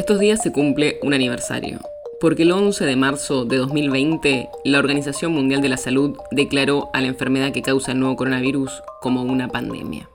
Estos días se cumple un aniversario, porque el 11 de marzo de 2020 la Organización Mundial de la Salud declaró a la enfermedad que causa el nuevo coronavirus como una pandemia.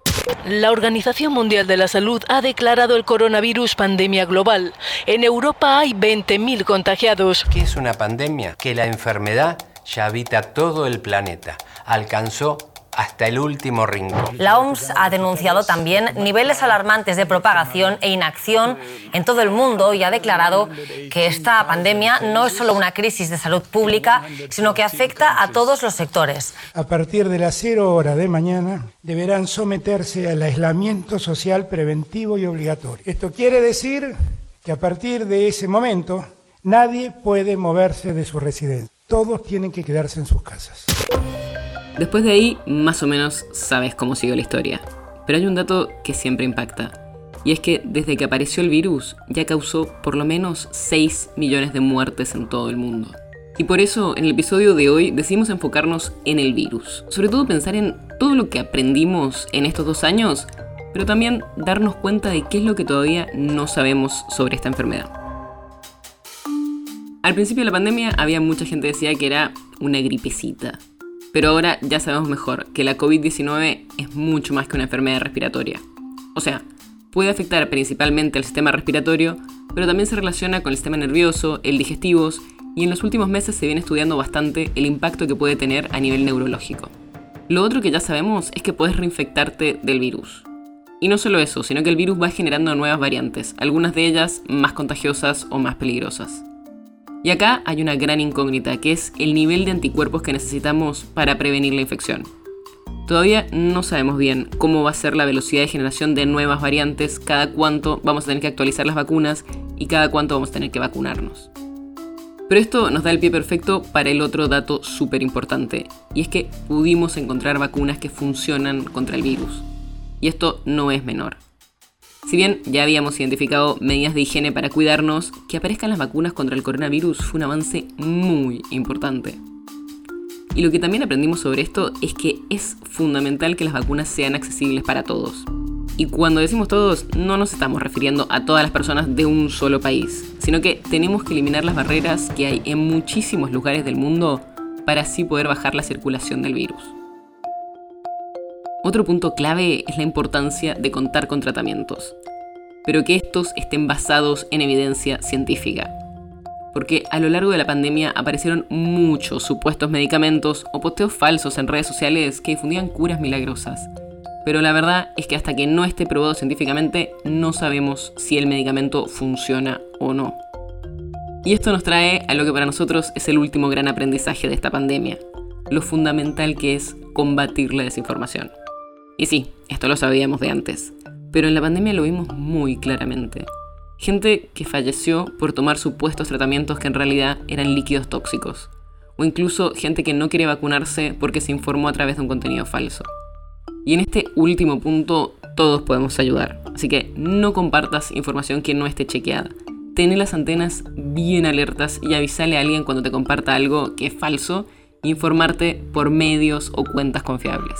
La Organización Mundial de la Salud ha declarado el coronavirus pandemia global. En Europa hay 20.000 contagiados. ¿Qué es una pandemia? Que la enfermedad ya habita todo el planeta. Alcanzó hasta el último rincón. La OMS ha denunciado también niveles alarmantes de propagación e inacción en todo el mundo y ha declarado que esta pandemia no es solo una crisis de salud pública, sino que afecta a todos los sectores. A partir de las cero hora de mañana deberán someterse al aislamiento social preventivo y obligatorio. Esto quiere decir que a partir de ese momento nadie puede moverse de su residencia. Todos tienen que quedarse en sus casas. Después de ahí, más o menos sabes cómo siguió la historia. Pero hay un dato que siempre impacta. Y es que desde que apareció el virus ya causó por lo menos 6 millones de muertes en todo el mundo. Y por eso en el episodio de hoy decidimos enfocarnos en el virus. Sobre todo pensar en todo lo que aprendimos en estos dos años, pero también darnos cuenta de qué es lo que todavía no sabemos sobre esta enfermedad. Al principio de la pandemia había mucha gente que decía que era una gripecita, pero ahora ya sabemos mejor que la COVID-19 es mucho más que una enfermedad respiratoria. O sea, puede afectar principalmente al sistema respiratorio, pero también se relaciona con el sistema nervioso, el digestivo, y en los últimos meses se viene estudiando bastante el impacto que puede tener a nivel neurológico. Lo otro que ya sabemos es que puedes reinfectarte del virus. Y no solo eso, sino que el virus va generando nuevas variantes, algunas de ellas más contagiosas o más peligrosas. Y acá hay una gran incógnita, que es el nivel de anticuerpos que necesitamos para prevenir la infección. Todavía no sabemos bien cómo va a ser la velocidad de generación de nuevas variantes, cada cuánto vamos a tener que actualizar las vacunas y cada cuánto vamos a tener que vacunarnos. Pero esto nos da el pie perfecto para el otro dato súper importante, y es que pudimos encontrar vacunas que funcionan contra el virus. Y esto no es menor. Si bien ya habíamos identificado medidas de higiene para cuidarnos, que aparezcan las vacunas contra el coronavirus fue un avance muy importante. Y lo que también aprendimos sobre esto es que es fundamental que las vacunas sean accesibles para todos. Y cuando decimos todos, no nos estamos refiriendo a todas las personas de un solo país, sino que tenemos que eliminar las barreras que hay en muchísimos lugares del mundo para así poder bajar la circulación del virus. Otro punto clave es la importancia de contar con tratamientos, pero que estos estén basados en evidencia científica. Porque a lo largo de la pandemia aparecieron muchos supuestos medicamentos o posteos falsos en redes sociales que difundían curas milagrosas. Pero la verdad es que hasta que no esté probado científicamente no sabemos si el medicamento funciona o no. Y esto nos trae a lo que para nosotros es el último gran aprendizaje de esta pandemia, lo fundamental que es combatir la desinformación. Y sí, esto lo sabíamos de antes, pero en la pandemia lo vimos muy claramente. Gente que falleció por tomar supuestos tratamientos que en realidad eran líquidos tóxicos, o incluso gente que no quiere vacunarse porque se informó a través de un contenido falso. Y en este último punto todos podemos ayudar, así que no compartas información que no esté chequeada. Ten las antenas bien alertas y avísale a alguien cuando te comparta algo que es falso e informarte por medios o cuentas confiables.